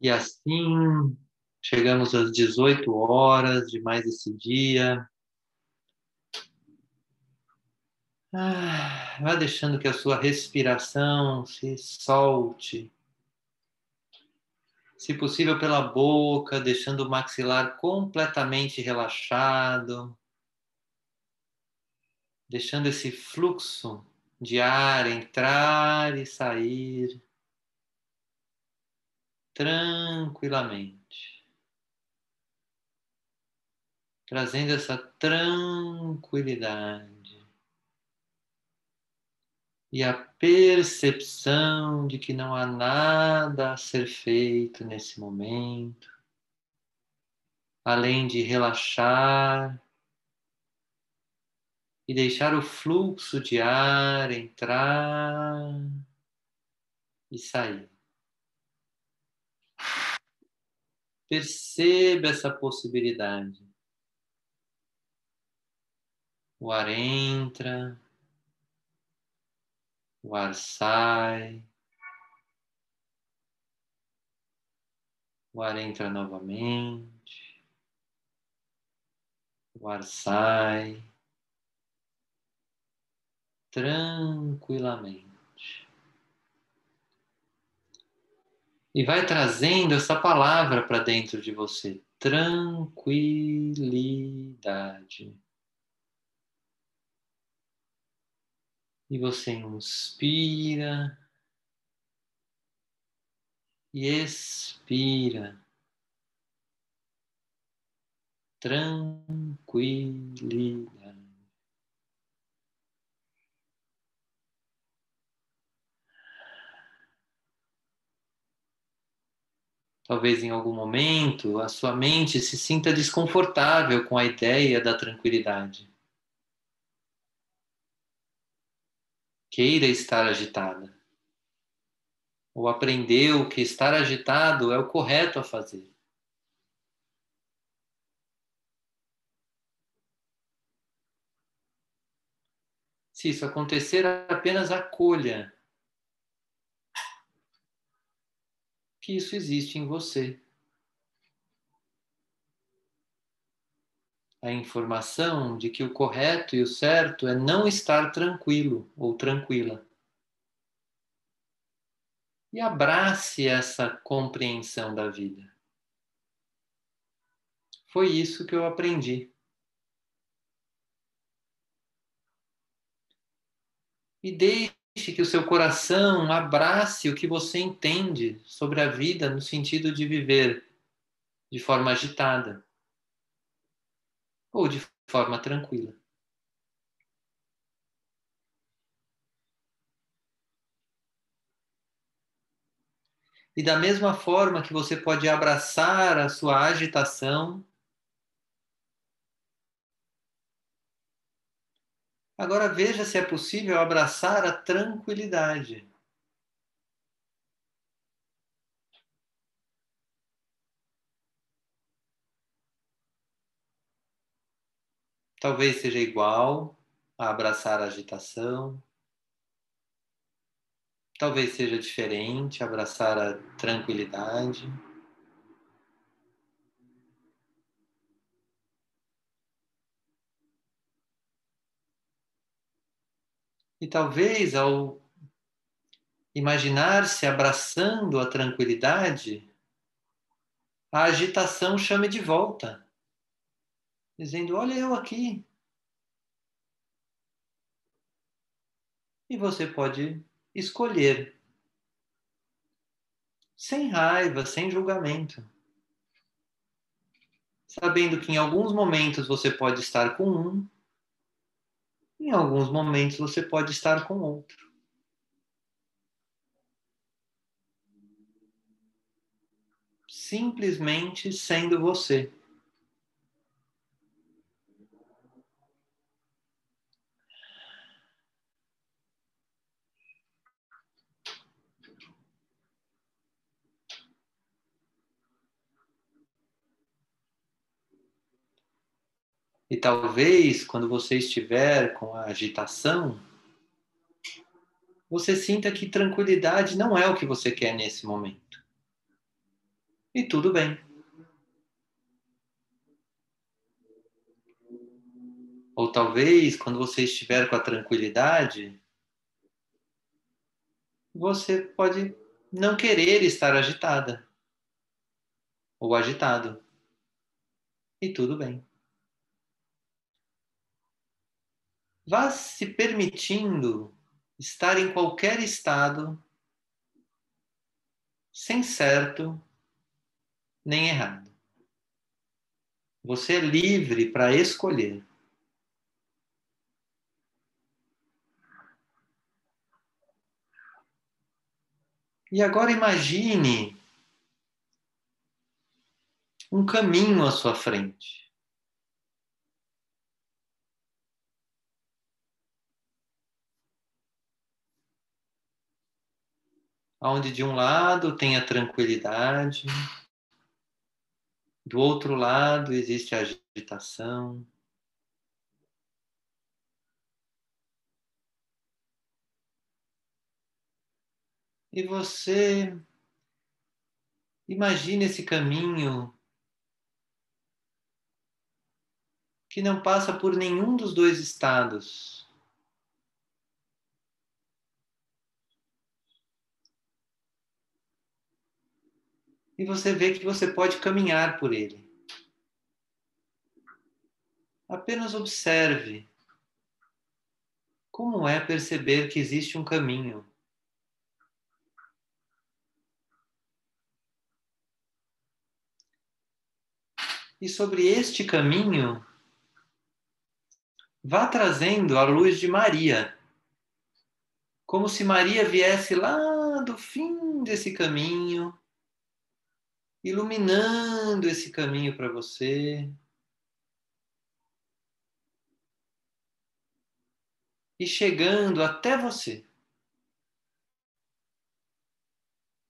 E assim chegamos às 18 horas de mais esse dia. Ah, vá deixando que a sua respiração se solte. Se possível, pela boca, deixando o maxilar completamente relaxado, deixando esse fluxo de ar entrar e sair tranquilamente, trazendo essa tranquilidade. E a percepção de que não há nada a ser feito nesse momento, além de relaxar. E deixar o fluxo de ar entrar e sair. Perceba essa possibilidade. O ar entra, o ar sai, o ar entra novamente, o ar sai tranquilamente. E vai trazendo essa palavra para dentro de você: tranquilidade. E você inspira e expira. Tranquilidade. Talvez em algum momento a sua mente se sinta desconfortável com a ideia da tranquilidade. Queira estar agitada. Ou aprendeu que estar agitado é o correto a fazer. Se isso acontecer, apenas acolha que isso existe em você. A informação de que o correto e o certo é não estar tranquilo ou tranquila. E abrace essa compreensão da vida. Foi isso que eu aprendi. E deixe que o seu coração abrace o que você entende sobre a vida no sentido de viver de forma agitada ou de forma tranquila. E da mesma forma que você pode abraçar a sua agitação, Agora veja se é possível abraçar a tranquilidade. Talvez seja igual a abraçar a agitação. Talvez seja diferente abraçar a tranquilidade. E talvez ao imaginar-se abraçando a tranquilidade, a agitação chame de volta, dizendo: Olha eu aqui. E você pode escolher, sem raiva, sem julgamento, sabendo que em alguns momentos você pode estar com um em alguns momentos você pode estar com outro. Simplesmente sendo você. E talvez quando você estiver com a agitação, você sinta que tranquilidade não é o que você quer nesse momento. E tudo bem. Ou talvez, quando você estiver com a tranquilidade, você pode não querer estar agitada ou agitado. E tudo bem. Vá se permitindo estar em qualquer estado, sem certo nem errado. Você é livre para escolher. E agora imagine um caminho à sua frente. Onde de um lado tem a tranquilidade, do outro lado existe a agitação. E você imagina esse caminho que não passa por nenhum dos dois estados. E você vê que você pode caminhar por ele. Apenas observe como é perceber que existe um caminho. E sobre este caminho, vá trazendo a luz de Maria, como se Maria viesse lá do fim desse caminho, iluminando esse caminho para você. E chegando até você.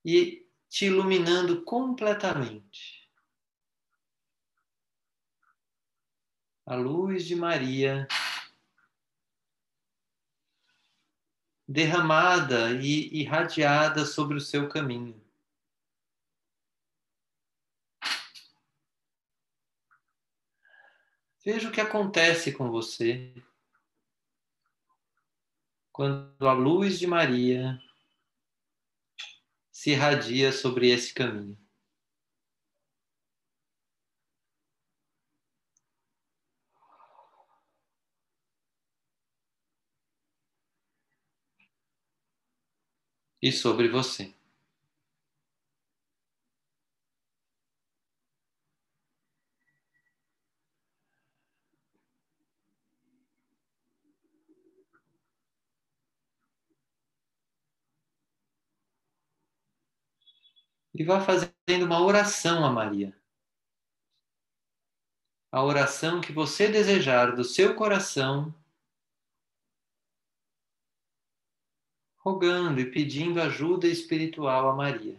E te iluminando completamente. a luz de Maria derramada e irradiada sobre o seu caminho. Veja o que acontece com você quando a luz de Maria se irradia sobre esse caminho. e sobre você. E vá fazendo uma oração a Maria. A oração que você desejar do seu coração rogando e pedindo ajuda espiritual a Maria.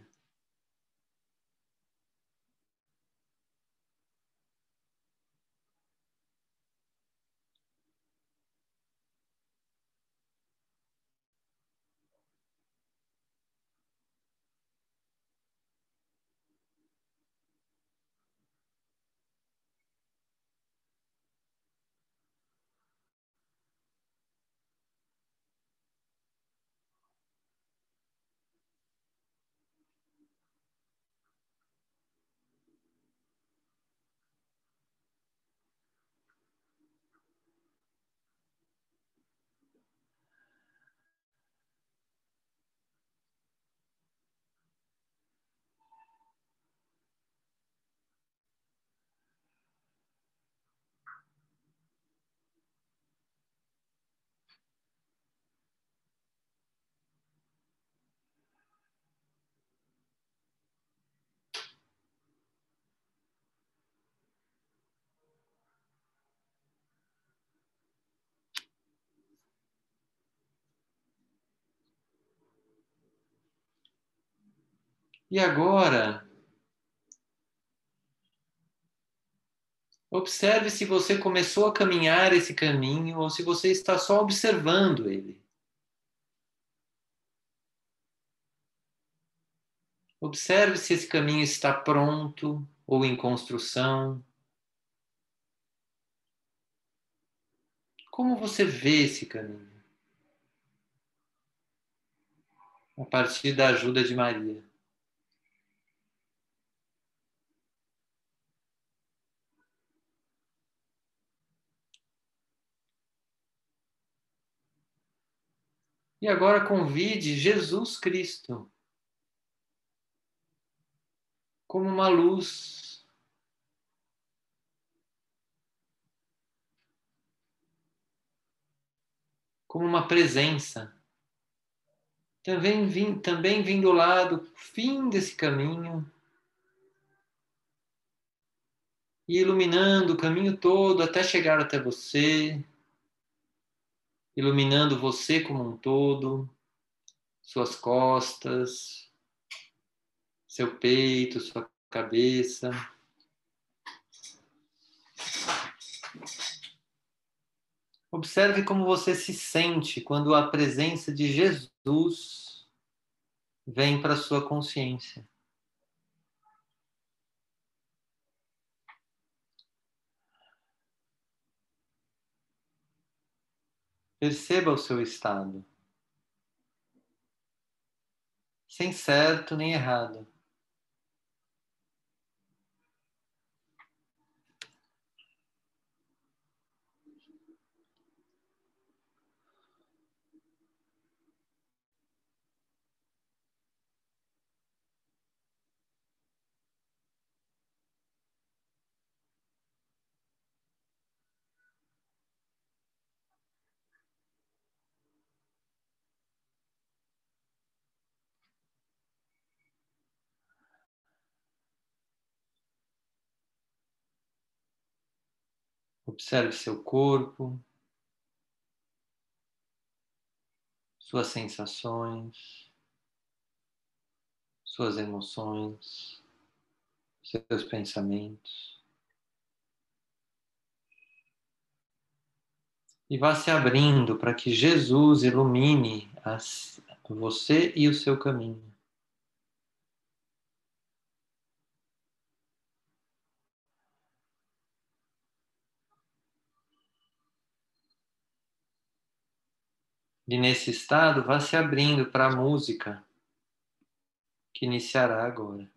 E agora, observe se você começou a caminhar esse caminho ou se você está só observando ele. Observe se esse caminho está pronto ou em construção. Como você vê esse caminho? A partir da ajuda de Maria. E agora convide Jesus Cristo como uma luz. Como uma presença. Também, vim, também vindo lá do fim desse caminho e iluminando o caminho todo até chegar até você, iluminando você como um todo, suas costas, seu peito, sua cabeça. Observe como você se sente quando a presença de Jesus vem para sua consciência. Perceba o seu estado. Sem certo nem errado. Observe seu corpo, suas sensações, suas emoções, seus pensamentos. E vá se abrindo para que Jesus ilumine as, você e o seu caminho. E nesse estado, vá se abrindo para a música que iniciará agora.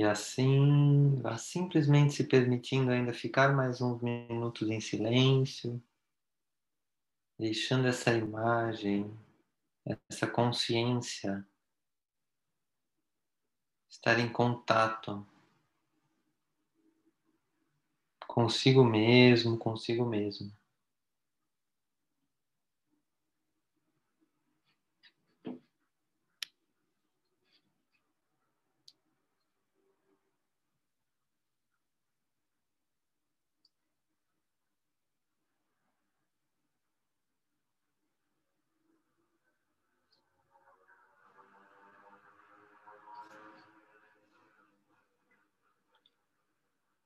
E assim, vá simplesmente se permitindo ainda ficar mais uns minutos em silêncio, deixando essa imagem, essa consciência estar em contato consigo mesmo, consigo mesmo.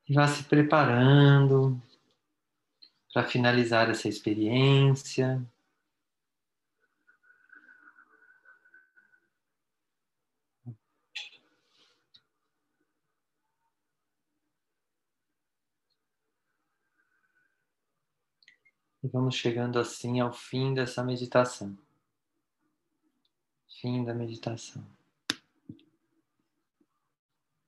Vá se preparando para finalizar essa experiência. E vamos chegando assim ao fim dessa meditação. Fim da meditação.